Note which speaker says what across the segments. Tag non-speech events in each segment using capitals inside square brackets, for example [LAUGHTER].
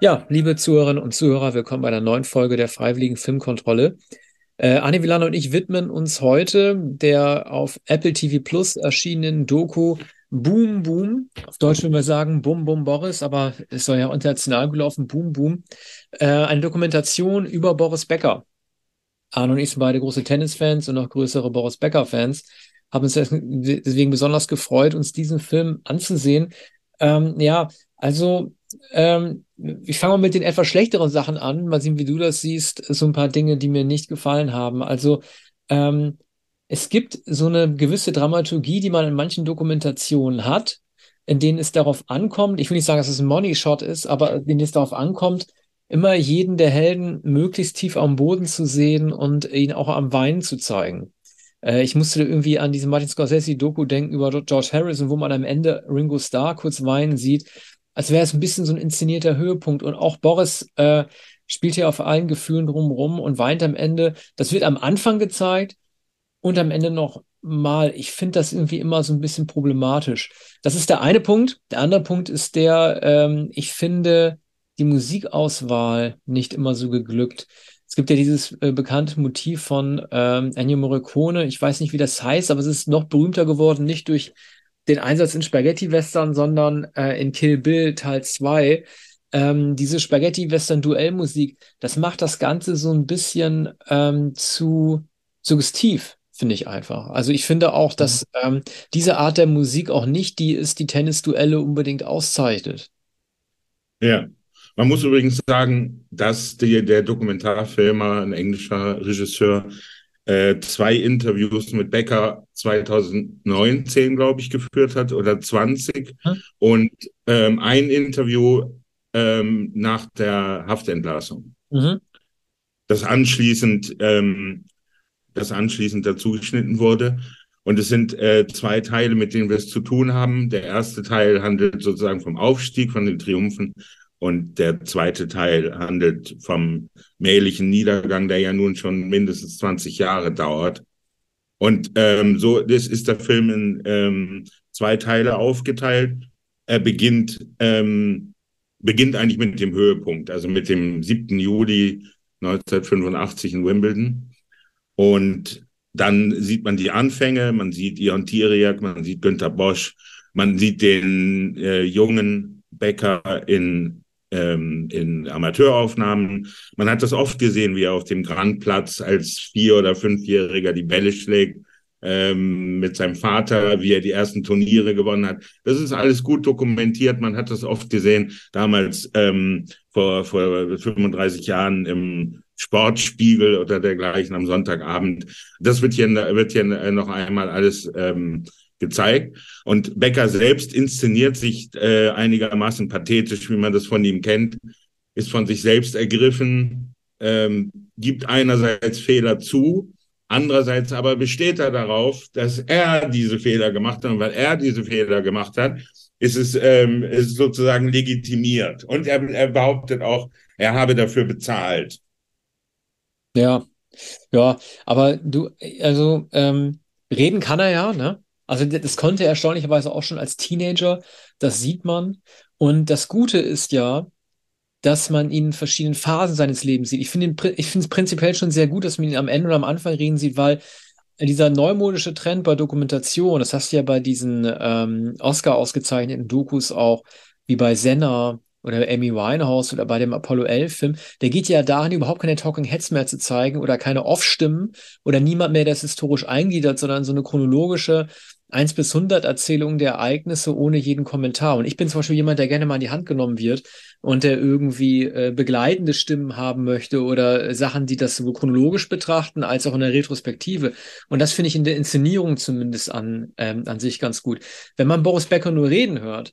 Speaker 1: Ja, liebe Zuhörerinnen und Zuhörer, willkommen bei einer neuen Folge der Freiwilligen Filmkontrolle. Äh, Anne Villano und ich widmen uns heute der auf Apple TV Plus erschienenen Doku Boom Boom. Auf Deutsch würden wir sagen Bum Bum Boris, aber es soll ja international gelaufen, Boom Boom. Äh, eine Dokumentation über Boris Becker. Arne und ich sind beide große Tennisfans und noch größere Boris Becker-Fans. Haben uns deswegen besonders gefreut, uns diesen Film anzusehen. Ähm, ja, also ähm, ich fange mal mit den etwas schlechteren Sachen an, mal sehen, wie du das siehst, so ein paar Dinge, die mir nicht gefallen haben. Also ähm, es gibt so eine gewisse Dramaturgie, die man in manchen Dokumentationen hat, in denen es darauf ankommt, ich will nicht sagen, dass es ein Money Shot ist, aber in denen es darauf ankommt, immer jeden der Helden möglichst tief am Boden zu sehen und ihn auch am Weinen zu zeigen. Äh, ich musste irgendwie an diese Martin Scorsese-Doku denken über George Harrison, wo man am Ende Ringo Starr kurz weinen sieht als wäre es ein bisschen so ein inszenierter Höhepunkt. Und auch Boris äh, spielt hier auf allen Gefühlen drumherum und weint am Ende. Das wird am Anfang gezeigt und am Ende noch mal. Ich finde das irgendwie immer so ein bisschen problematisch. Das ist der eine Punkt. Der andere Punkt ist der, ähm, ich finde die Musikauswahl nicht immer so geglückt. Es gibt ja dieses äh, bekannte Motiv von ähm, Ennio Morricone. Ich weiß nicht, wie das heißt, aber es ist noch berühmter geworden, nicht durch den Einsatz in Spaghetti-Western, sondern äh, in Kill Bill Teil 2. Ähm, diese Spaghetti-Western-Duellmusik, das macht das Ganze so ein bisschen ähm, zu suggestiv, finde ich einfach. Also ich finde auch, dass mhm. ähm, diese Art der Musik auch nicht die ist, die Tennis-Duelle unbedingt auszeichnet.
Speaker 2: Ja, man muss übrigens sagen, dass die, der Dokumentarfilmer, ein englischer Regisseur, äh, zwei Interviews mit Becker 2019, glaube ich, geführt hat oder 20 hm. und ähm, ein Interview ähm, nach der Haftentlassung. Mhm. Das anschließend, ähm, das anschließend dazu geschnitten wurde. Und es sind äh, zwei Teile, mit denen wir es zu tun haben. Der erste Teil handelt sozusagen vom Aufstieg, von den Triumphen und der zweite Teil handelt vom mählichen Niedergang, der ja nun schon mindestens 20 Jahre dauert. Und ähm, so das ist der Film in ähm, zwei Teile aufgeteilt. Er beginnt, ähm, beginnt eigentlich mit dem Höhepunkt, also mit dem 7. Juli 1985 in Wimbledon. Und dann sieht man die Anfänge, man sieht Ion Tiriak, man sieht Günter Bosch, man sieht den äh, jungen Bäcker in ähm, in Amateuraufnahmen. Man hat das oft gesehen, wie er auf dem Grandplatz als Vier- oder Fünfjähriger die Bälle schlägt ähm, mit seinem Vater, wie er die ersten Turniere gewonnen hat. Das ist alles gut dokumentiert. Man hat das oft gesehen, damals ähm, vor, vor 35 Jahren im Sportspiegel oder dergleichen am Sonntagabend. Das wird hier, wird hier noch einmal alles ähm, gezeigt. Und Becker selbst inszeniert sich äh, einigermaßen pathetisch, wie man das von ihm kennt, ist von sich selbst ergriffen, ähm, gibt einerseits Fehler zu, andererseits aber besteht er darauf, dass er diese Fehler gemacht hat. Und weil er diese Fehler gemacht hat, ist es ähm, ist sozusagen legitimiert. Und er, er behauptet auch, er habe dafür bezahlt.
Speaker 1: Ja, ja, aber du, also ähm, reden kann er ja, ne? Also das konnte er erstaunlicherweise auch schon als Teenager, das sieht man. Und das Gute ist ja, dass man ihn in verschiedenen Phasen seines Lebens sieht. Ich finde es prinzipiell schon sehr gut, dass man ihn am Ende oder am Anfang reden sieht, weil dieser neumodische Trend bei Dokumentation, das hast du ja bei diesen ähm, Oscar ausgezeichneten Dokus auch, wie bei Senna oder Amy Winehouse oder bei dem Apollo 11 Film, der geht ja dahin, überhaupt keine Talking Heads mehr zu zeigen oder keine Off-Stimmen oder niemand mehr, der es historisch eingliedert, sondern so eine chronologische 1 bis 100 Erzählungen der Ereignisse ohne jeden Kommentar. Und ich bin zum Beispiel jemand, der gerne mal in die Hand genommen wird und der irgendwie äh, begleitende Stimmen haben möchte oder Sachen, die das sowohl chronologisch betrachten als auch in der Retrospektive. Und das finde ich in der Inszenierung zumindest an, ähm, an sich ganz gut. Wenn man Boris Becker nur reden hört,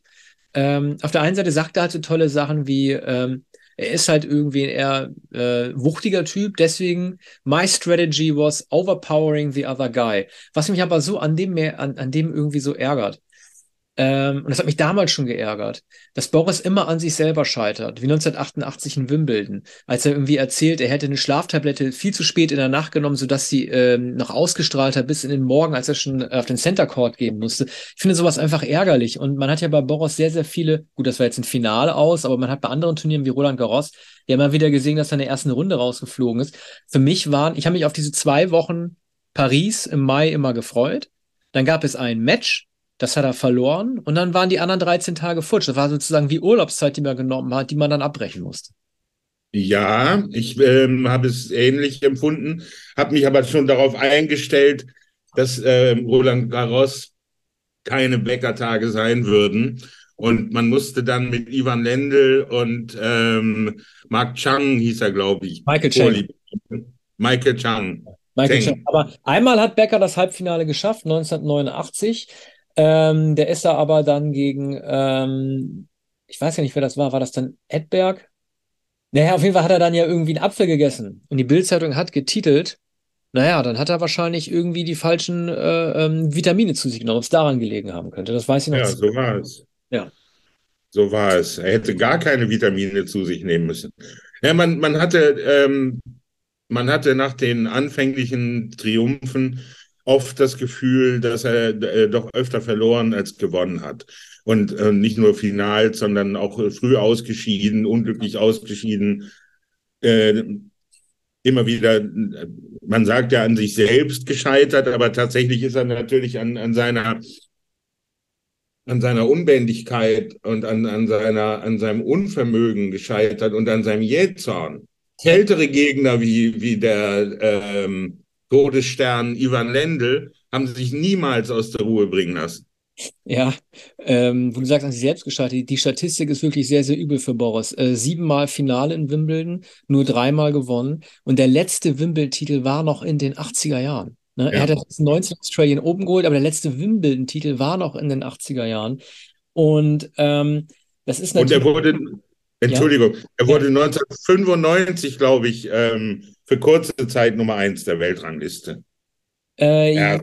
Speaker 1: ähm, auf der einen Seite sagt er halt so tolle Sachen wie, ähm, er ist halt irgendwie ein eher äh, wuchtiger Typ, deswegen my strategy was overpowering the other guy. Was mich aber so an dem mehr, an, an dem irgendwie so ärgert. Ähm, und das hat mich damals schon geärgert, dass Boris immer an sich selber scheitert, wie 1988 in Wimbledon, als er irgendwie erzählt, er hätte eine Schlaftablette viel zu spät in der Nacht genommen, sodass sie ähm, noch ausgestrahlt hat bis in den Morgen, als er schon auf den Center Court gehen musste. Ich finde sowas einfach ärgerlich. Und man hat ja bei Boris sehr, sehr viele, gut, das war jetzt ein Finale aus, aber man hat bei anderen Turnieren wie Roland Garros ja immer wieder gesehen, dass er in der ersten Runde rausgeflogen ist. Für mich waren, ich habe mich auf diese zwei Wochen Paris im Mai immer gefreut. Dann gab es ein Match, das hat er verloren und dann waren die anderen 13 Tage futsch. Das war sozusagen wie Urlaubszeit, die man genommen hat, die man dann abbrechen musste.
Speaker 2: Ja, ich ähm, habe es ähnlich empfunden, habe mich aber schon darauf eingestellt, dass ähm, Roland Garros keine Bäckertage sein würden. Und man musste dann mit Ivan Lendl und ähm, Mark Chang hieß er, glaube ich.
Speaker 1: Michael Chang.
Speaker 2: Michael Chang.
Speaker 1: Michael Chang. Aber einmal hat Becker das Halbfinale geschafft, 1989. Ähm, der ist da aber dann gegen, ähm, ich weiß ja nicht, wer das war. War das dann Edberg? Naja, auf jeden Fall hat er dann ja irgendwie einen Apfel gegessen. Und die Bildzeitung hat getitelt, naja, dann hat er wahrscheinlich irgendwie die falschen äh, ähm, Vitamine zu sich genommen, ob es daran gelegen haben könnte. Das weiß ich noch.
Speaker 2: Ja, so war es.
Speaker 1: Ja.
Speaker 2: So war es. Er hätte gar keine Vitamine zu sich nehmen müssen. Ja, man, man hatte, ähm, man hatte nach den anfänglichen Triumphen oft das Gefühl, dass er äh, doch öfter verloren als gewonnen hat. Und äh, nicht nur final, sondern auch äh, früh ausgeschieden, unglücklich ausgeschieden. Äh, immer wieder, man sagt ja an sich selbst gescheitert, aber tatsächlich ist er natürlich an, an seiner an seiner Unbändigkeit und an, an, seiner, an seinem Unvermögen gescheitert und an seinem Jähzorn. Ältere Gegner wie, wie der ähm, Todesstern Ivan Lendl haben sich niemals aus der Ruhe bringen lassen.
Speaker 1: Ja, ähm, wo du sagst, an sich selbst gestartet, die Statistik ist wirklich sehr, sehr übel für Boris. Äh, siebenmal Finale in Wimbledon, nur dreimal gewonnen. Und der letzte Wimbledon-Titel war noch in den 80er Jahren. Ne? Ja. Er hat das 19 Australian Open geholt, aber der letzte Wimbledon-Titel war noch in den 80er Jahren. Und ähm, das ist
Speaker 2: natürlich. Und er wurde, Entschuldigung, ja? er wurde ja. 1995, glaube ich, ähm, für kurze Zeit Nummer eins der Weltrangliste.
Speaker 1: Äh, ja.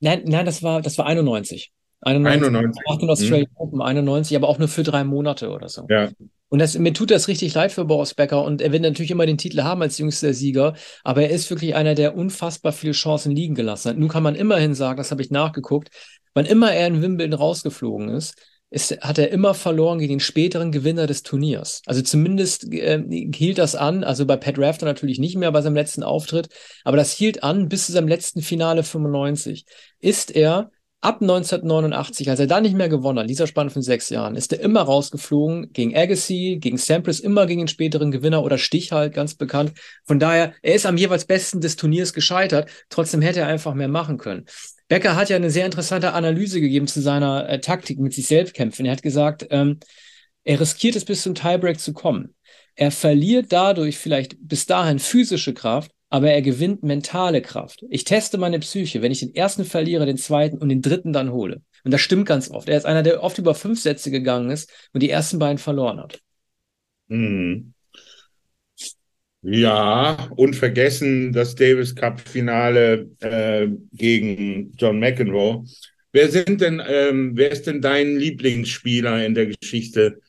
Speaker 1: Nein, nein, das war, das war 91. 91. 91. Nach den Australian hm. Open 91, aber auch nur für drei Monate oder so.
Speaker 2: Ja.
Speaker 1: Und das, mir tut das richtig leid für Boris Becker und er wird natürlich immer den Titel haben als jüngster Sieger, aber er ist wirklich einer, der unfassbar viele Chancen liegen gelassen hat. Nun kann man immerhin sagen, das habe ich nachgeguckt, wann immer er in Wimbledon rausgeflogen ist, ist, hat er immer verloren gegen den späteren Gewinner des Turniers. Also zumindest äh, hielt das an, also bei Pat Rafter natürlich nicht mehr bei seinem letzten Auftritt, aber das hielt an bis zu seinem letzten Finale 95. Ist er ab 1989, als er da nicht mehr gewonnen hat, dieser Spann von sechs Jahren, ist er immer rausgeflogen gegen Agassi, gegen Sampras, immer gegen den späteren Gewinner oder Stich halt, ganz bekannt. Von daher, er ist am jeweils besten des Turniers gescheitert. Trotzdem hätte er einfach mehr machen können. Becker hat ja eine sehr interessante Analyse gegeben zu seiner äh, Taktik mit sich selbst kämpfen. Er hat gesagt, ähm, er riskiert es bis zum Tiebreak zu kommen. Er verliert dadurch vielleicht bis dahin physische Kraft, aber er gewinnt mentale Kraft. Ich teste meine Psyche, wenn ich den ersten verliere, den zweiten und den dritten dann hole. Und das stimmt ganz oft. Er ist einer, der oft über fünf Sätze gegangen ist und die ersten beiden verloren hat.
Speaker 2: Mhm. Ja, und vergessen das Davis Cup Finale äh, gegen John McEnroe. Wer sind denn, ähm, wer ist denn dein Lieblingsspieler in der Geschichte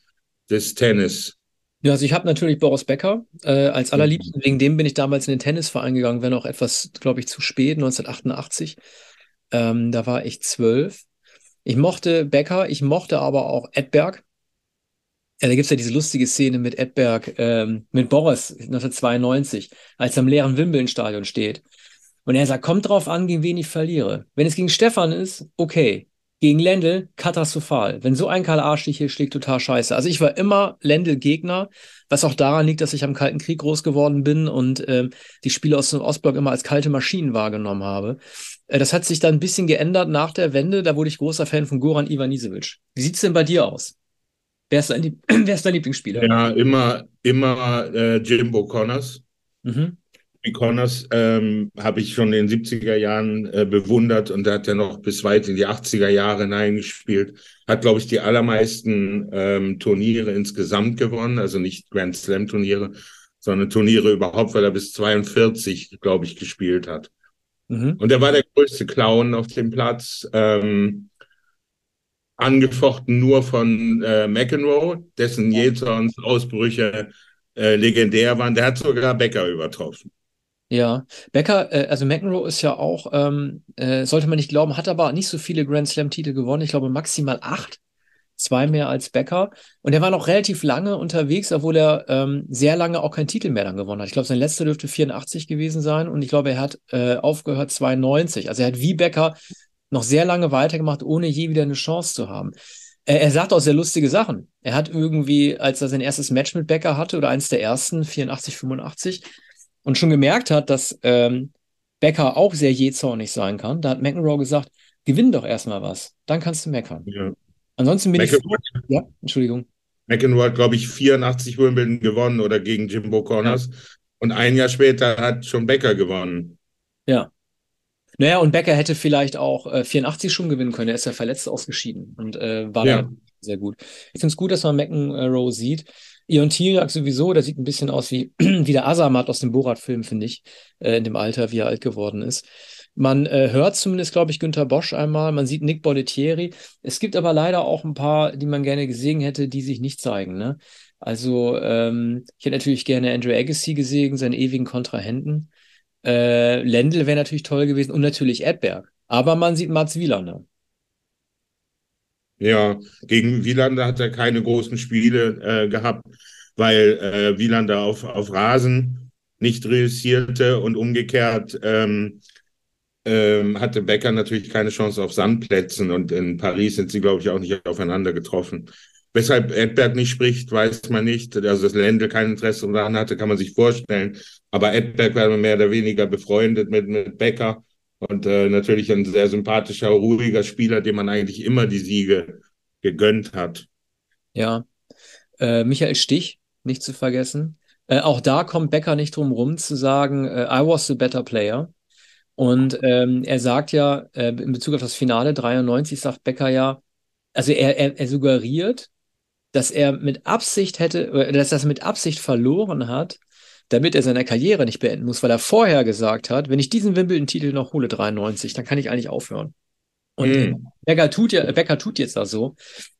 Speaker 2: des Tennis?
Speaker 1: Ja, also ich habe natürlich Boris Becker äh, als mhm. allerliebsten. Wegen dem bin ich damals in den Tennisverein gegangen, wenn auch etwas, glaube ich, zu spät, 1988. Ähm, da war ich zwölf. Ich mochte Becker, ich mochte aber auch Edberg. Ja, da gibt es ja diese lustige Szene mit Edberg, ähm, mit Boris 1992, als er im leeren Wimbledon-Stadion steht. Und er sagt, kommt drauf an, gegen wen ich verliere. Wenn es gegen Stefan ist, okay. Gegen Lendl, katastrophal. Wenn so ein Karl Arschlich hier schlägt, total scheiße. Also ich war immer Lendl-Gegner, was auch daran liegt, dass ich am Kalten Krieg groß geworden bin und ähm, die Spiele aus dem Ostblock immer als kalte Maschinen wahrgenommen habe. Äh, das hat sich dann ein bisschen geändert nach der Wende. Da wurde ich großer Fan von Goran Ivanisevic. Wie sieht's denn bei dir aus? Wer ist dein, [CLEARS THROAT] wer ist dein Lieblingsspieler?
Speaker 2: Ja, immer, immer äh, Jimbo Connors. Mhm. Connors ähm, habe ich schon in den 70er Jahren äh, bewundert und er hat ja noch bis weit in die 80er Jahre hineingespielt. Hat, glaube ich, die allermeisten ähm, Turniere insgesamt gewonnen, also nicht Grand Slam Turniere, sondern Turniere überhaupt, weil er bis 42, glaube ich, gespielt hat. Mhm. Und er war der größte Clown auf dem Platz. Ähm, angefochten nur von äh, McEnroe, dessen Jetsons Ausbrüche äh, legendär waren. Der hat sogar Becker übertroffen.
Speaker 1: Ja, Becker, äh, also McEnroe ist ja auch, ähm, äh, sollte man nicht glauben, hat aber nicht so viele Grand Slam-Titel gewonnen. Ich glaube maximal acht, zwei mehr als Becker. Und er war noch relativ lange unterwegs, obwohl er ähm, sehr lange auch keinen Titel mehr dann gewonnen hat. Ich glaube, sein letzter dürfte 84 gewesen sein und ich glaube, er hat äh, aufgehört 92. Also er hat wie Becker noch sehr lange weitergemacht, ohne je wieder eine Chance zu haben. Er, er sagt auch sehr lustige Sachen. Er hat irgendwie, als er sein erstes Match mit Becker hatte oder eins der ersten, 84, 85, und schon gemerkt hat, dass ähm, Becker auch sehr jähzornig sein kann, da hat McEnroe gesagt, gewinn doch erstmal was, dann kannst du meckern. Ja. Ansonsten bin McEnroe, ich. Ja, Entschuldigung.
Speaker 2: McEnroe hat, glaube ich, 84 Wimbledon gewonnen oder gegen Jimbo Corners. Ja. Und ein Jahr später hat schon Becker gewonnen.
Speaker 1: Ja. Naja, und Becker hätte vielleicht auch äh, 84 schon gewinnen können. Er ist ja verletzt ausgeschieden und äh, war ja. sehr gut. Ich finde es gut, dass man McEnroe sieht. Ion Tirak sowieso, der sieht ein bisschen aus wie, [CLEARS THROAT] wie der Asamat aus dem Borat-Film, finde ich, äh, in dem Alter, wie er alt geworden ist. Man äh, hört zumindest, glaube ich, Günter Bosch einmal, man sieht Nick Bollettieri. Es gibt aber leider auch ein paar, die man gerne gesehen hätte, die sich nicht zeigen. Ne? Also ähm, ich hätte natürlich gerne Andrew Agassi gesehen, seinen ewigen Kontrahenten. Äh, Lendl wäre natürlich toll gewesen und natürlich Edberg. Aber man sieht Mats Wielander.
Speaker 2: Ja, gegen Wielander hat er keine großen Spiele äh, gehabt, weil äh, Wielander auf, auf Rasen nicht reüssierte und umgekehrt ähm, ähm, hatte Becker natürlich keine Chance auf Sandplätzen und in Paris sind sie, glaube ich, auch nicht aufeinander getroffen. Weshalb Edberg nicht spricht, weiß man nicht. Also, dass Lendl kein Interesse daran hatte, kann man sich vorstellen. Aber Edberg war mehr oder weniger befreundet mit, mit Becker. Und äh, natürlich ein sehr sympathischer, ruhiger Spieler, dem man eigentlich immer die Siege gegönnt hat.
Speaker 1: Ja, äh, Michael Stich, nicht zu vergessen. Äh, auch da kommt Becker nicht drum rum zu sagen, äh, I was the better player. Und ähm, er sagt ja, äh, in Bezug auf das Finale 93 sagt Becker ja, also er, er, er suggeriert, dass er mit Absicht hätte, dass er das mit Absicht verloren hat, damit er seine Karriere nicht beenden muss, weil er vorher gesagt hat, wenn ich diesen Wimbledon-Titel noch hole, 93, dann kann ich eigentlich aufhören. Und mm. Becker, tut ja, Becker tut jetzt da so,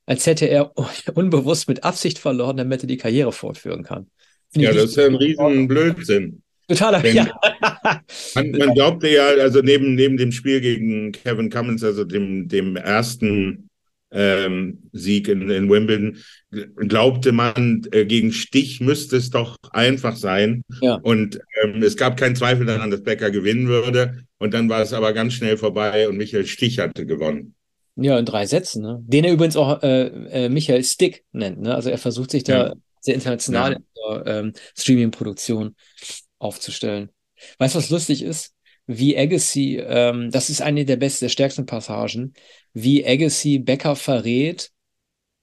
Speaker 1: als hätte er [LAUGHS] unbewusst mit Absicht verloren, damit er die Karriere fortführen kann.
Speaker 2: Find ja, das ist ja ein riesen Blödsinn.
Speaker 1: Totaler, Denn ja. [LAUGHS]
Speaker 2: man, man glaubte ja, also neben, neben dem Spiel gegen Kevin Cummins, also dem, dem ersten ähm, Sieg in, in Wimbledon, glaubte man, äh, gegen Stich müsste es doch einfach sein. Ja. Und ähm, es gab keinen Zweifel daran, dass Becker gewinnen würde. Und dann war es aber ganz schnell vorbei und Michael Stich hatte gewonnen.
Speaker 1: Ja, in drei Sätzen, ne? Den er übrigens auch äh, äh, Michael Stick nennt, ne? Also er versucht sich da ja. sehr international ja. in der ähm, Streaming-Produktion aufzustellen. Weißt du, was lustig ist? Wie Agassi, ähm, das ist eine der besten, der stärksten Passagen, wie Agassi Becker verrät,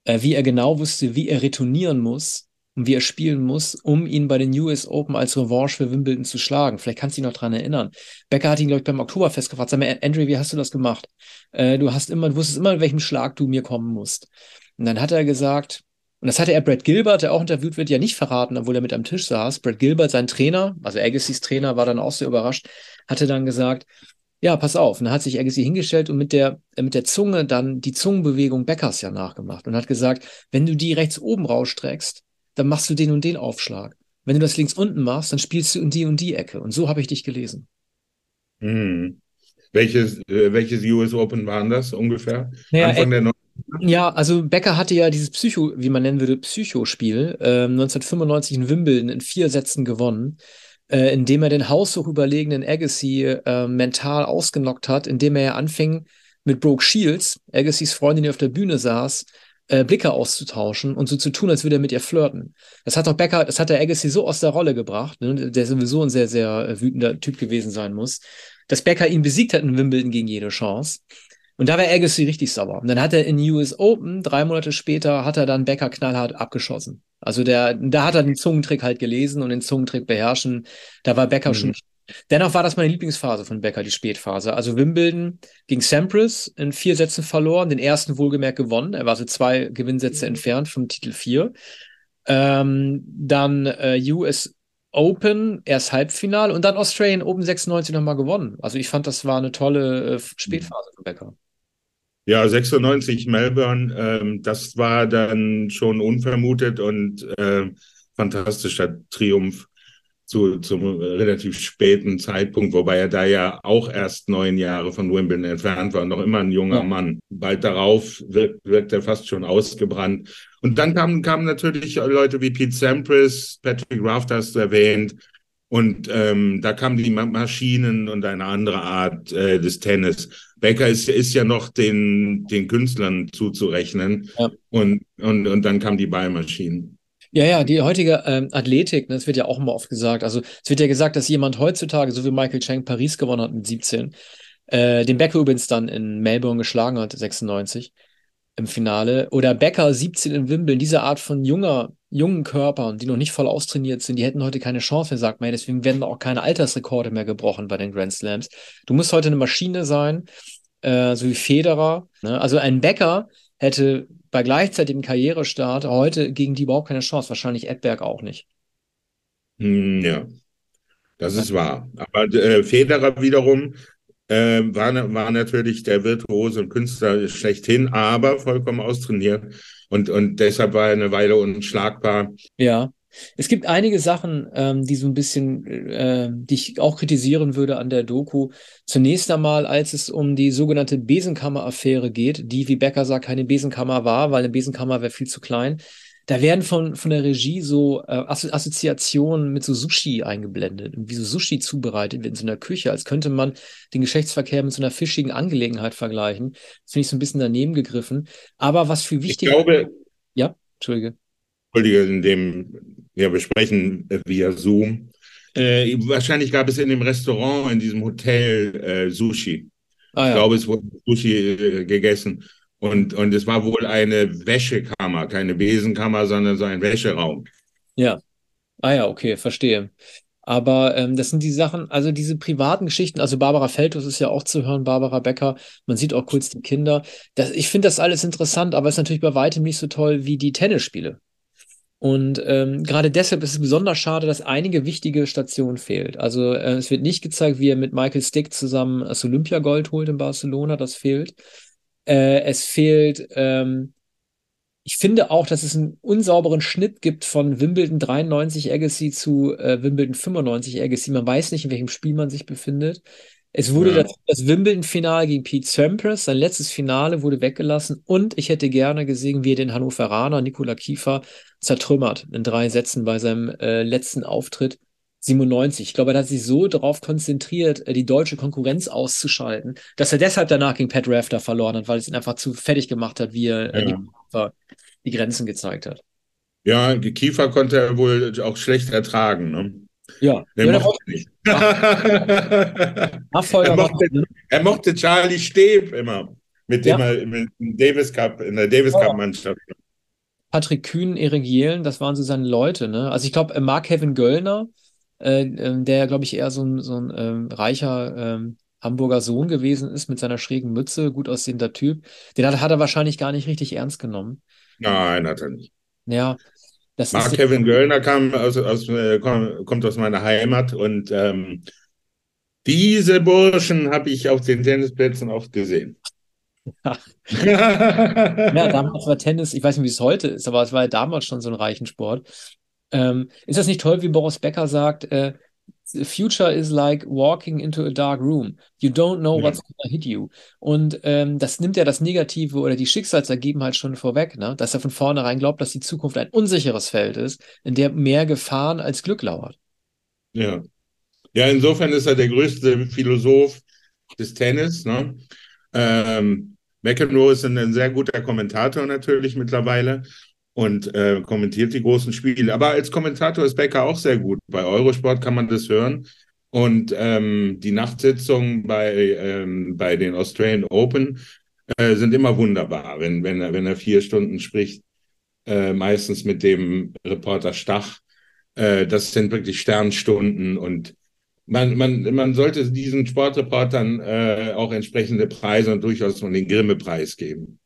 Speaker 1: äh, wie er genau wusste, wie er retournieren muss und wie er spielen muss, um ihn bei den US Open als Revanche für Wimbledon zu schlagen. Vielleicht kannst du dich noch dran erinnern. Becker hat ihn, glaube ich, beim Oktoberfest gefragt, sag mal, Andrew, wie hast du das gemacht? Äh, du hast immer, du wusstest immer, in welchem Schlag du mir kommen musst. Und dann hat er gesagt, und das hatte er Brad Gilbert, der auch interviewt wird, ja nicht verraten, obwohl er mit am Tisch saß. Brad Gilbert, sein Trainer, also Agassiz Trainer, war dann auch sehr überrascht, hatte dann gesagt, ja, pass auf. Und dann hat sich Agassi hingestellt und mit der, äh, mit der Zunge dann die Zungenbewegung Beckers ja nachgemacht und hat gesagt, wenn du die rechts oben rausstreckst, dann machst du den und den Aufschlag. Wenn du das links unten machst, dann spielst du in die und die Ecke. Und so habe ich dich gelesen.
Speaker 2: Hm. Welches, äh, welches US Open waren das ungefähr? Naja, Anfang
Speaker 1: der ja, also Becker hatte ja dieses Psycho, wie man nennen würde, Psychospiel, äh, 1995 in Wimbledon in vier Sätzen gewonnen äh, indem er den haushoch überlegenen Agassi äh, mental ausgenockt hat, indem er ja anfing, mit Brooke Shields, Agassys Freundin, die auf der Bühne saß, äh, Blicke auszutauschen und so zu tun, als würde er mit ihr flirten. Das hat doch Becker, das hat der Agassi so aus der Rolle gebracht, ne, der sowieso ein sehr, sehr äh, wütender Typ gewesen sein muss, dass Becker ihn besiegt hat in Wimbledon gegen jede Chance. Und da war Agassi richtig sauer. Und dann hat er in US Open, drei Monate später, hat er dann Becker knallhart abgeschossen. Also der, da hat er den Zungentrick halt gelesen und den Zungentrick beherrschen. Da war Becker mhm. schon. Dennoch war das meine Lieblingsphase von Becker, die Spätphase. Also Wimbledon gegen Sampras in vier Sätzen verloren, den ersten wohlgemerkt gewonnen. Er war so zwei Gewinnsätze mhm. entfernt vom Titel 4. Ähm, dann äh, US Open, erst Halbfinale und dann Australian Open 96 nochmal gewonnen. Also ich fand, das war eine tolle äh, Spätphase für Becker.
Speaker 2: Ja, 96 Melbourne, ähm, das war dann schon unvermutet und äh, fantastischer Triumph zu, zum relativ späten Zeitpunkt, wobei er da ja auch erst neun Jahre von Wimbledon entfernt war, noch immer ein junger. Mann. Bald darauf wirkt, wirkt er fast schon ausgebrannt. Und dann kamen, kamen natürlich Leute wie Pete Sampras, Patrick Raft hast du erwähnt, und ähm, da kamen die Maschinen und eine andere Art äh, des Tennis. Becker ist, ist ja noch den, den Künstlern zuzurechnen. Ja. Und, und, und dann kamen die Ballmaschinen.
Speaker 1: Ja, ja, die heutige ähm, Athletik, ne, das wird ja auch immer oft gesagt. Also es wird ja gesagt, dass jemand heutzutage, so wie Michael Chang Paris gewonnen hat mit 17, äh, den Becker übrigens dann in Melbourne geschlagen hat, 96 im Finale. Oder Becker 17 in Wimbledon, diese Art von junger jungen Körpern, die noch nicht voll austrainiert sind, die hätten heute keine Chance sagt man. Deswegen werden auch keine Altersrekorde mehr gebrochen bei den Grand Slams. Du musst heute eine Maschine sein, äh, so wie Federer. Ne? Also ein Bäcker hätte bei gleichzeitigem Karrierestart heute gegen die überhaupt keine Chance. Wahrscheinlich Edberg auch nicht.
Speaker 2: Hm, ja, das ist wahr. Aber äh, Federer wiederum äh, war, war natürlich der Virtuose und Künstler schlechthin, aber vollkommen austrainiert. Und, und deshalb war er eine Weile unschlagbar.
Speaker 1: Ja. Es gibt einige Sachen, ähm, die so ein bisschen, äh, die ich auch kritisieren würde an der Doku. Zunächst einmal, als es um die sogenannte Besenkammer-Affäre geht, die, wie Becker sagt, keine Besenkammer war, weil eine Besenkammer wäre viel zu klein. Da werden von, von der Regie so äh, Assoziationen mit so Sushi eingeblendet, wie so Sushi zubereitet wird in so einer Küche, als könnte man den Geschlechtsverkehr mit so einer fischigen Angelegenheit vergleichen. Das finde ich so ein bisschen daneben gegriffen. Aber was viel wichtiger.
Speaker 2: Ich glaube.
Speaker 1: Ja, Entschuldige.
Speaker 2: Entschuldige, in dem wir besprechen via Zoom. Äh, wahrscheinlich gab es in dem Restaurant, in diesem Hotel äh, Sushi. Ah, ja. Ich glaube, es wurde Sushi äh, gegessen. Und, und es war wohl eine Wäschekammer, keine Besenkammer, sondern so ein Wäscheraum.
Speaker 1: Ja. Ah ja, okay, verstehe. Aber ähm, das sind die Sachen, also diese privaten Geschichten, also Barbara Feldhus ist ja auch zu hören, Barbara Becker, man sieht auch kurz die Kinder. Das, ich finde das alles interessant, aber es ist natürlich bei weitem nicht so toll wie die Tennisspiele. Und ähm, gerade deshalb ist es besonders schade, dass einige wichtige Stationen fehlt. Also äh, es wird nicht gezeigt, wie er mit Michael Stick zusammen das Olympiagold holt in Barcelona, das fehlt. Äh, es fehlt, ähm, ich finde auch, dass es einen unsauberen Schnitt gibt von Wimbledon 93 Agassi zu äh, Wimbledon 95 Agassi. Man weiß nicht, in welchem Spiel man sich befindet. Es wurde ja. das, das Wimbledon-Finale gegen Pete Sampras, sein letztes Finale wurde weggelassen und ich hätte gerne gesehen, wie er den Hannoveraner Nikola Kiefer zertrümmert in drei Sätzen bei seinem äh, letzten Auftritt. 97. Ich glaube, er hat sich so darauf konzentriert, äh, die deutsche Konkurrenz auszuschalten, dass er deshalb danach gegen Pat Rafter verloren hat, weil es ihn einfach zu fertig gemacht hat, wie er äh, ja. die, die, Grenzen gezeigt hat.
Speaker 2: Ja, die Kiefer konnte er wohl auch schlecht ertragen. Ne?
Speaker 1: Ja,
Speaker 2: er, ja, mochte nicht. [LAUGHS] er, mochte, er mochte Charlie Steb immer, mit dem ja. er im Davis Cup, in der Davis Cup Mannschaft.
Speaker 1: Patrick Kühn, Erik Jelen, das waren so seine Leute. Ne? Also ich glaube, Mark Kevin Göllner, äh, ähm, der, glaube ich, eher so ein, so ein ähm, reicher ähm, Hamburger Sohn gewesen ist mit seiner schrägen Mütze, gut aussehender Typ. Den hat, hat, er wahrscheinlich gar nicht richtig ernst genommen.
Speaker 2: Nein, hat er nicht.
Speaker 1: Ja.
Speaker 2: Das Mark Kevin Göllner kam aus, aus, äh, kommt aus meiner Heimat und ähm, diese Burschen habe ich auf den Tennisplätzen oft gesehen. [LAUGHS]
Speaker 1: ja, damals war Tennis, ich weiß nicht, wie es heute ist, aber es war ja damals schon so ein reichen Sport. Ähm, ist das nicht toll, wie Boris Becker sagt, äh, The future is like walking into a dark room. You don't know what's gonna hit you. Und ähm, das nimmt ja das Negative oder die Schicksalsergebenheit schon vorweg, ne? dass er von vornherein glaubt, dass die Zukunft ein unsicheres Feld ist, in der mehr Gefahren als Glück lauert.
Speaker 2: Ja. Ja, insofern ist er der größte Philosoph des Tennis. Ne? Ähm, McEnroe ist ein sehr guter Kommentator natürlich mittlerweile und äh, kommentiert die großen Spiele. Aber als Kommentator ist Becker auch sehr gut. Bei Eurosport kann man das hören. Und ähm, die Nachtsitzungen bei, ähm, bei den Australian Open äh, sind immer wunderbar, wenn, wenn, er, wenn er vier Stunden spricht, äh, meistens mit dem Reporter Stach. Äh, das sind wirklich Sternstunden und man, man, man sollte diesen Sportreportern äh, auch entsprechende Preise und durchaus mal den Grimme-Preis geben.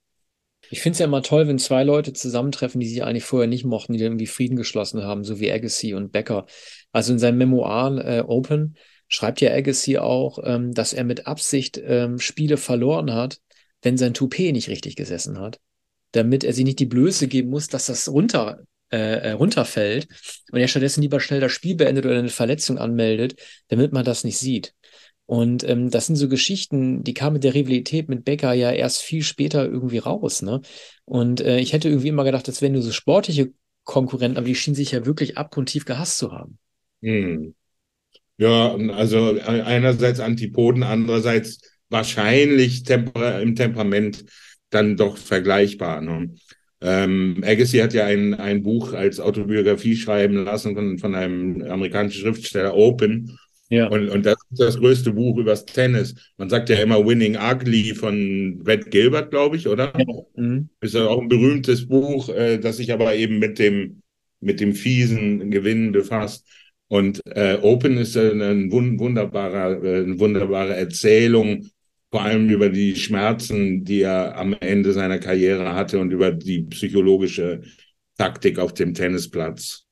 Speaker 1: Ich finde es ja immer toll, wenn zwei Leute zusammentreffen, die sich eigentlich vorher nicht mochten, die dann irgendwie Frieden geschlossen haben, so wie Agassi und Becker. Also in seinem Memoir äh, Open schreibt ja Agassi auch, ähm, dass er mit Absicht ähm, Spiele verloren hat, wenn sein Toupet nicht richtig gesessen hat, damit er sich nicht die Blöße geben muss, dass das runter, äh, runterfällt und er stattdessen lieber schnell das Spiel beendet oder eine Verletzung anmeldet, damit man das nicht sieht. Und ähm, das sind so Geschichten, die kamen mit der Rivalität mit Becker ja erst viel später irgendwie raus. Ne? Und äh, ich hätte irgendwie immer gedacht, das wären nur so sportliche Konkurrenten, aber die schienen sich ja wirklich abgrundtief gehasst zu haben.
Speaker 2: Hm. Ja, also einerseits Antipoden, andererseits wahrscheinlich Temper im Temperament dann doch vergleichbar. Ne? Ähm, Agassi hat ja ein, ein Buch als Autobiografie schreiben lassen von, von einem amerikanischen Schriftsteller, Open. Ja. Und, und das ist das größte Buch übers Tennis. Man sagt ja immer Winning Ugly von Brad Gilbert, glaube ich, oder? Ja. Mhm. Ist ja auch ein berühmtes Buch, äh, das sich aber eben mit dem, mit dem fiesen Gewinnen befasst. Und äh, Open ist eine, wunderbarer, äh, eine wunderbare Erzählung, vor allem über die Schmerzen, die er am Ende seiner Karriere hatte und über die psychologische Taktik auf dem Tennisplatz.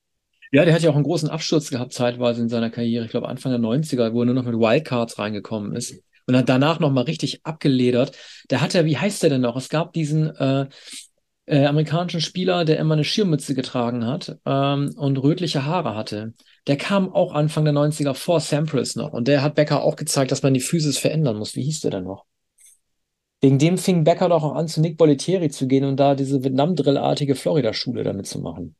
Speaker 1: Ja, der hat ja auch einen großen Absturz gehabt zeitweise in seiner Karriere. Ich glaube Anfang der 90er, wo er nur noch mit Wildcards reingekommen ist. Und hat danach nochmal richtig abgeledert. Der hat ja, wie heißt der denn noch? Es gab diesen äh, äh, amerikanischen Spieler, der immer eine Schirmmütze getragen hat ähm, und rötliche Haare hatte. Der kam auch Anfang der 90er vor Sampras noch und der hat Becker auch gezeigt, dass man die Physis verändern muss. Wie hieß der denn noch? Wegen dem fing Becker doch auch an, zu Nick Bollettieri zu gehen und da diese Vietnam-Drillartige Florida-Schule damit zu machen.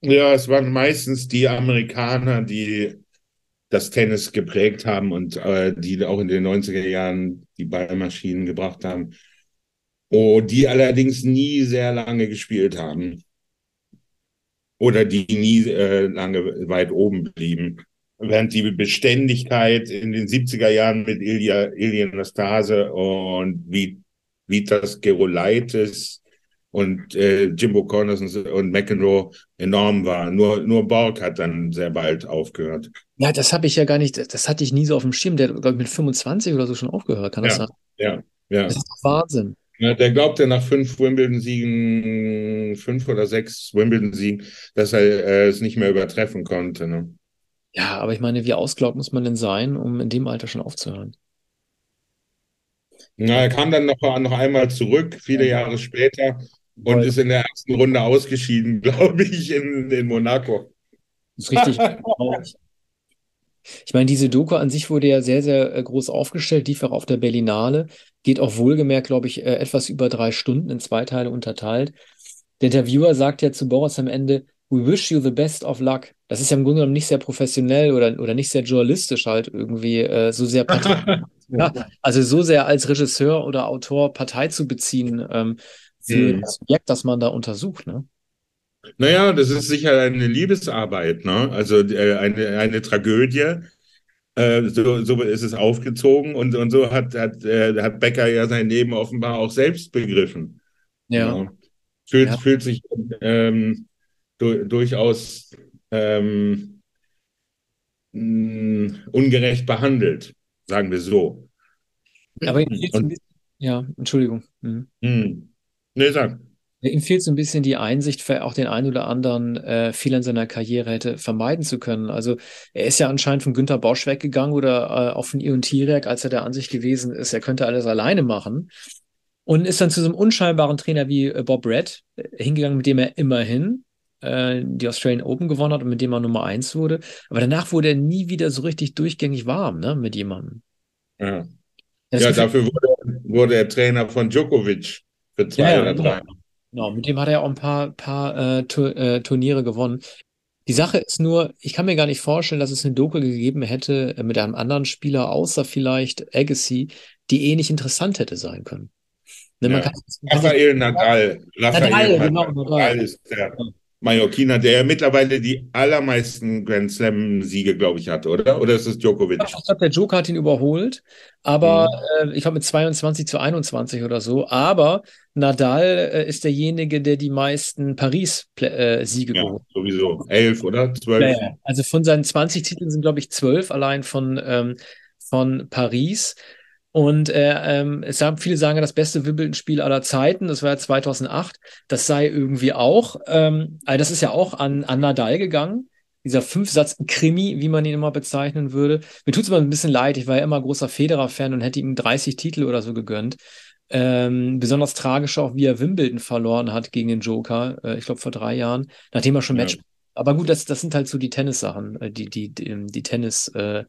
Speaker 2: Ja, es waren meistens die Amerikaner, die das Tennis geprägt haben und äh, die auch in den 90er Jahren die Ballmaschinen gebracht haben. Oh, die allerdings nie sehr lange gespielt haben oder die nie äh, lange weit oben blieben. Während die Beständigkeit in den 70er Jahren mit Ilya, Ilya Nastase und Vitas Gerolaitis und äh, Jimbo Connors und McEnroe enorm war. Nur, nur Borg hat dann sehr bald aufgehört.
Speaker 1: Ja, das habe ich ja gar nicht, das hatte ich nie so auf dem Schirm. Der hat, glaube ich, mit 25 oder so schon aufgehört, kann das
Speaker 2: ja,
Speaker 1: sein?
Speaker 2: Ja, ja.
Speaker 1: Das ist Wahnsinn.
Speaker 2: Ja, der glaubte nach fünf Wimbledon-Siegen, fünf oder sechs Wimbledon-Siegen, dass er äh, es nicht mehr übertreffen konnte. Ne?
Speaker 1: Ja, aber ich meine, wie ausgelaugt muss man denn sein, um in dem Alter schon aufzuhören?
Speaker 2: Na, er kam dann noch, noch einmal zurück, viele ja. Jahre später, und ist in der ersten Runde ausgeschieden, [LAUGHS] glaube ich, in, in Monaco.
Speaker 1: Das ist richtig. Ich meine, diese Doku an sich wurde ja sehr, sehr äh, groß aufgestellt, lief auch auf der Berlinale, geht auch wohlgemerkt, glaube ich, äh, etwas über drei Stunden in zwei Teile unterteilt. Der Interviewer sagt ja zu Boris am Ende, We wish you the best of luck. Das ist ja im Grunde genommen nicht sehr professionell oder, oder nicht sehr journalistisch halt irgendwie äh, so sehr [LAUGHS] Partei, ja, also so sehr als Regisseur oder Autor Partei zu beziehen ähm, für mhm. das Objekt, das man da untersucht, ne?
Speaker 2: Naja, das ist sicher eine Liebesarbeit, ne? Also äh, eine, eine Tragödie. Äh, so, so ist es aufgezogen und, und so hat, hat, äh, hat Becker ja sein Leben offenbar auch selbst begriffen. Ja. ja. Fühlt, ja. fühlt sich ähm, du, durchaus ähm, mh, ungerecht behandelt, sagen wir so.
Speaker 1: Aber jetzt und, ja, Entschuldigung. Mhm.
Speaker 2: Nee, sag.
Speaker 1: Ihm fehlt so ein bisschen die Einsicht, für auch den einen oder anderen äh, Fehler in seiner Karriere hätte vermeiden zu können. Also er ist ja anscheinend von Günter Bosch weggegangen oder äh, auch von Ion Tirek, als er der Ansicht gewesen ist, er könnte alles alleine machen. Und ist dann zu so einem unscheinbaren Trainer wie äh, Bob Red äh, hingegangen, mit dem er immerhin äh, die Australian Open gewonnen hat und mit dem er Nummer eins wurde. Aber danach wurde er nie wieder so richtig durchgängig warm, ne, mit jemandem.
Speaker 2: Ja, ja dafür wurde, wurde er Trainer von Djokovic für zwei ja, oder drei. Genau.
Speaker 1: Genau, mit dem hat er auch ein paar, paar äh, äh, Turniere gewonnen. Die Sache ist nur, ich kann mir gar nicht vorstellen, dass es eine Doku gegeben hätte äh, mit einem anderen Spieler, außer vielleicht Agassi, die ähnlich interessant hätte sein können.
Speaker 2: Ne, ja. kann, Rafael Nadal. Rafael Nadal, genau, Nadal, Nadal ist der, Mallorquiner, der ja mittlerweile die allermeisten Grand Slam-Siege, glaube ich, hat, oder? Oder ist es Djokovic?
Speaker 1: Ich glaube, der Joker hat ihn überholt, aber mhm. äh, ich glaube mit 22 zu 21 oder so. Aber Nadal äh, ist derjenige, der die meisten Paris-Siege
Speaker 2: ja, geholt hat. Sowieso. Elf oder zwölf?
Speaker 1: Also von seinen 20 Titeln sind, glaube ich, zwölf allein von, ähm, von Paris. Und äh, ähm, es haben, viele sagen, das beste Wimbledon-Spiel aller Zeiten, das war ja 2008, das sei irgendwie auch, ähm, also das ist ja auch an, an Nadal gegangen, dieser Fünfsatz-Krimi, wie man ihn immer bezeichnen würde. Mir tut es immer ein bisschen leid, ich war ja immer großer Federer-Fan und hätte ihm 30 Titel oder so gegönnt. Ähm, besonders tragisch auch, wie er Wimbledon verloren hat gegen den Joker, äh, ich glaube vor drei Jahren, nachdem er schon ja. Match. Aber gut, das, das sind halt so die Tennissachen, äh, die, die, die, die Tennis-Dramen.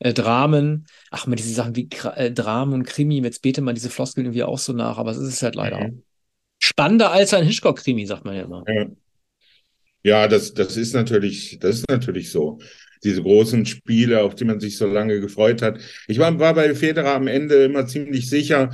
Speaker 1: Äh, äh, Ach, mal diese Sachen wie äh, Dramen und Krimi, jetzt bete man diese Floskeln irgendwie auch so nach, aber es ist halt leider mhm. spannender als ein Hitchcock-Krimi, sagt man ja immer.
Speaker 2: Ja, ja das, das ist natürlich, das ist natürlich so diese großen Spiele, auf die man sich so lange gefreut hat. Ich war, war bei Federer am Ende immer ziemlich sicher,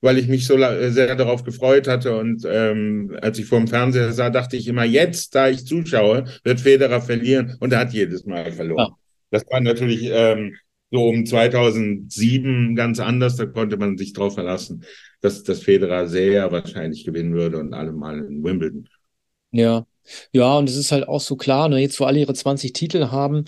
Speaker 2: weil ich mich so sehr darauf gefreut hatte. Und ähm, als ich vor dem Fernseher sah, dachte ich immer, jetzt, da ich zuschaue, wird Federer verlieren. Und er hat jedes Mal verloren. Ja. Das war natürlich ähm, so um 2007 ganz anders. Da konnte man sich drauf verlassen, dass, dass Federer sehr wahrscheinlich gewinnen würde und allemal in Wimbledon.
Speaker 1: Ja, ja, und es ist halt auch so klar, ne, jetzt wo alle ihre 20 Titel haben,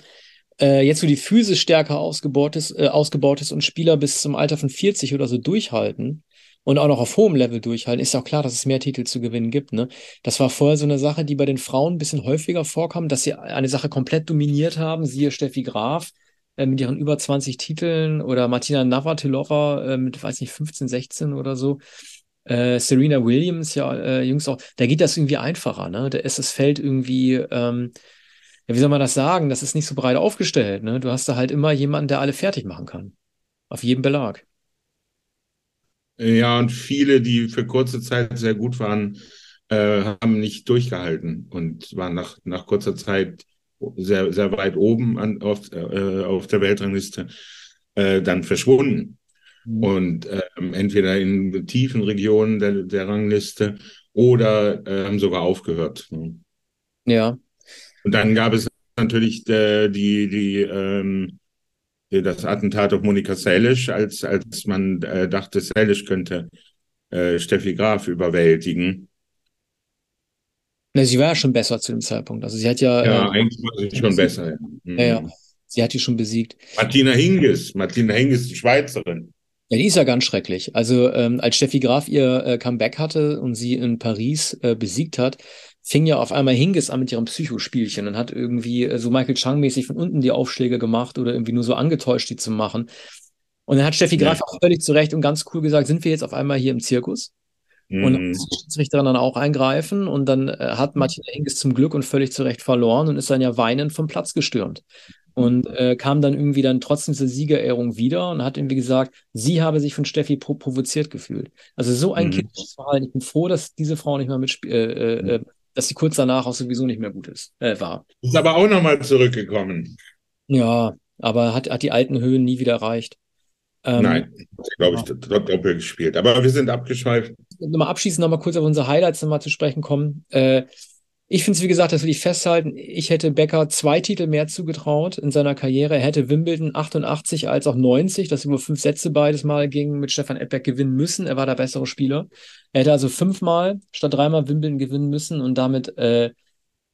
Speaker 1: äh, jetzt wo die physisch stärker ausgebaut ist, äh, ausgebaut ist und Spieler bis zum Alter von 40 oder so durchhalten und auch noch auf hohem Level durchhalten, ist ja auch klar, dass es mehr Titel zu gewinnen gibt. Ne? Das war vorher so eine Sache, die bei den Frauen ein bisschen häufiger vorkam, dass sie eine Sache komplett dominiert haben, siehe Steffi Graf äh, mit ihren über 20 Titeln oder Martina Navratilova äh, mit, weiß nicht, 15, 16 oder so äh, Serena Williams, ja, äh, Jungs auch, da geht das irgendwie einfacher, ne? Da ist das Feld irgendwie, ähm, ja, wie soll man das sagen? Das ist nicht so breit aufgestellt, ne? Du hast da halt immer jemanden, der alle fertig machen kann. Auf jedem Belag.
Speaker 2: Ja, und viele, die für kurze Zeit sehr gut waren, äh, haben nicht durchgehalten und waren nach, nach kurzer Zeit sehr, sehr weit oben an, auf, äh, auf der Weltrangliste äh, dann verschwunden. Mhm. Und ähm, entweder in tiefen Regionen der, der Rangliste oder äh, haben sogar aufgehört.
Speaker 1: Ne? Ja.
Speaker 2: Und dann gab es natürlich äh, die, die, ähm, das Attentat auf Monika Selisch, als, als man äh, dachte, Selisch könnte äh, Steffi Graf überwältigen.
Speaker 1: Na, sie war ja schon besser zu dem Zeitpunkt. Also sie hat ja.
Speaker 2: Ja, äh, eigentlich war sie schon besser. Ja.
Speaker 1: Mhm. ja, ja. Sie hat die schon besiegt.
Speaker 2: Martina Hingis, Martina Hingis, die Schweizerin.
Speaker 1: Ja, die ist ja ganz schrecklich. Also ähm, als Steffi Graf ihr äh, Comeback hatte und sie in Paris äh, besiegt hat, fing ja auf einmal Hingis an mit ihrem Psychospielchen und hat irgendwie äh, so Michael Chang-mäßig von unten die Aufschläge gemacht oder irgendwie nur so angetäuscht, die zu machen. Und dann hat Steffi Graf ja. auch völlig zu Recht und ganz cool gesagt, sind wir jetzt auf einmal hier im Zirkus? Mhm. Und dann muss die Schiedsrichterin dann auch eingreifen und dann äh, hat Martina Hingis zum Glück und völlig zu Recht verloren und ist dann ja weinend vom Platz gestürmt und äh, kam dann irgendwie dann trotzdem zur Siegerehrung wieder und hat irgendwie gesagt, sie habe sich von Steffi pro provoziert gefühlt. Also so ein mhm. kindliches Verhalten. Ich bin froh, dass diese Frau nicht mehr mitspielt, äh, äh, mhm. Dass sie kurz danach auch sowieso nicht mehr gut ist, äh, war.
Speaker 2: Ist aber auch nochmal zurückgekommen.
Speaker 1: Ja, aber hat, hat die alten Höhen nie wieder erreicht.
Speaker 2: Ähm, Nein, glaube ich, ja. doppelt gespielt. Aber wir sind abgeschweift.
Speaker 1: Nochmal abschließend nochmal kurz auf unsere Highlights nochmal zu sprechen kommen. Äh, ich finde es, wie gesagt, das will ich festhalten. Ich hätte Becker zwei Titel mehr zugetraut in seiner Karriere. Er hätte Wimbledon 88 als auch 90, das über fünf Sätze beides Mal ging, mit Stefan Edberg gewinnen müssen. Er war der bessere Spieler. Er hätte also fünfmal statt dreimal Wimbledon gewinnen müssen und damit äh,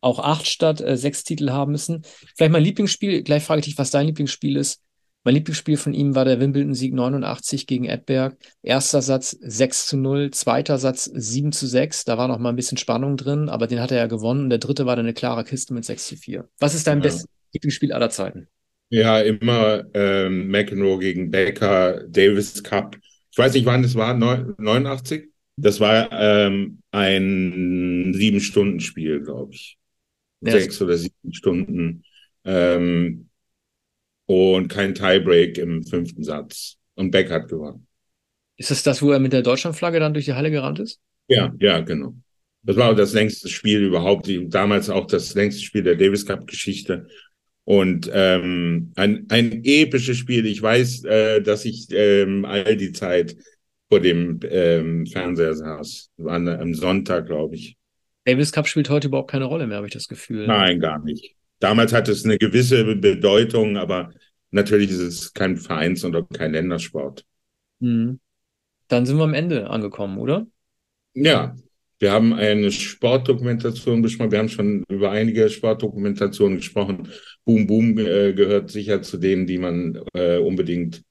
Speaker 1: auch acht statt äh, sechs Titel haben müssen. Vielleicht mein Lieblingsspiel, gleich frage ich dich, was dein Lieblingsspiel ist. Mein Lieblingsspiel von ihm war der Wimbledon-Sieg 89 gegen Edberg. Erster Satz 6 zu 0, zweiter Satz 7 zu 6. Da war noch mal ein bisschen Spannung drin, aber den hat er ja gewonnen. Und der dritte war dann eine klare Kiste mit 6 zu 4. Was ist dein ja. bestes Lieblingsspiel aller Zeiten?
Speaker 2: Ja, immer ähm, McEnroe gegen Baker, Davis Cup. Ich weiß nicht, wann das war, 89? Das war ähm, ein Sieben-Stunden-Spiel, glaube ich. Ja, Sechs oder sieben Stunden. Ähm, und kein Tiebreak im fünften Satz. Und Beck hat gewonnen.
Speaker 1: Ist das das, wo er mit der Deutschlandflagge dann durch die Halle gerannt ist?
Speaker 2: Ja, ja, genau. Das war auch das längste Spiel überhaupt, damals auch das längste Spiel der Davis Cup Geschichte. Und ähm, ein, ein episches Spiel. Ich weiß, äh, dass ich ähm, all die Zeit vor dem ähm, Fernseher saß. War am Sonntag, glaube ich.
Speaker 1: Davis Cup spielt heute überhaupt keine Rolle mehr, habe ich das Gefühl.
Speaker 2: Nein, gar nicht. Damals hat es eine gewisse Bedeutung, aber natürlich ist es kein Vereins- und kein Ländersport.
Speaker 1: Mhm. Dann sind wir am Ende angekommen, oder?
Speaker 2: Ja, wir haben eine Sportdokumentation besprochen. Wir haben schon über einige Sportdokumentationen gesprochen. Boom Boom äh, gehört sicher zu denen, die man äh, unbedingt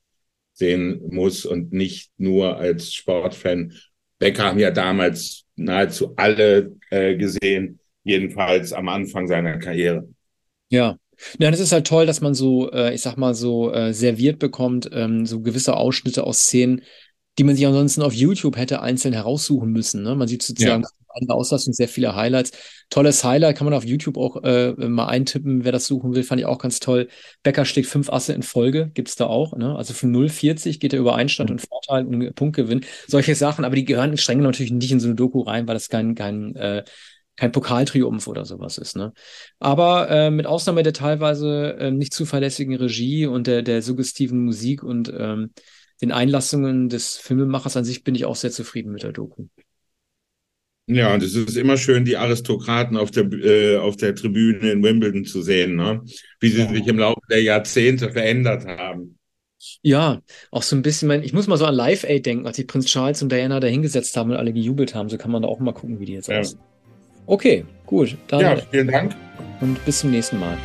Speaker 2: sehen muss und nicht nur als Sportfan. Becker haben ja damals nahezu alle äh, gesehen, jedenfalls am Anfang seiner Karriere.
Speaker 1: Ja. Ja, es ist halt toll, dass man so, äh, ich sag mal, so äh, serviert bekommt, ähm, so gewisse Ausschnitte aus Szenen, die man sich ansonsten auf YouTube hätte einzeln heraussuchen müssen. Ne? Man sieht sozusagen ja. eine Auslastung, sehr viele Highlights. Tolles Highlight, kann man auf YouTube auch äh, mal eintippen, wer das suchen will, fand ich auch ganz toll. Becker schlägt fünf Asse in Folge, gibt es da auch. Ne? Also von 0,40 geht er über Einstand mhm. und Vorteil und Punktgewinn. Solche Sachen, aber die gehören streng natürlich nicht in so eine Doku rein, weil das kein, kein äh, kein Pokaltriumph oder sowas ist. Ne? Aber äh, mit Ausnahme der teilweise äh, nicht zuverlässigen Regie und der, der suggestiven Musik und ähm, den Einlassungen des Filmemachers an sich bin ich auch sehr zufrieden mit der Doku.
Speaker 2: Ja, und es ist immer schön, die Aristokraten auf der, äh, auf der Tribüne in Wimbledon zu sehen, ne? wie sie ja. sich im Laufe der Jahrzehnte verändert haben.
Speaker 1: Ja, auch so ein bisschen, ich muss mal so an Live Aid denken, als sich Prinz Charles und Diana da hingesetzt haben und alle gejubelt haben. So kann man da auch mal gucken, wie die jetzt ja. aussehen. Okay, gut.
Speaker 2: Dann ja, vielen Dank.
Speaker 1: Und bis zum nächsten Mal.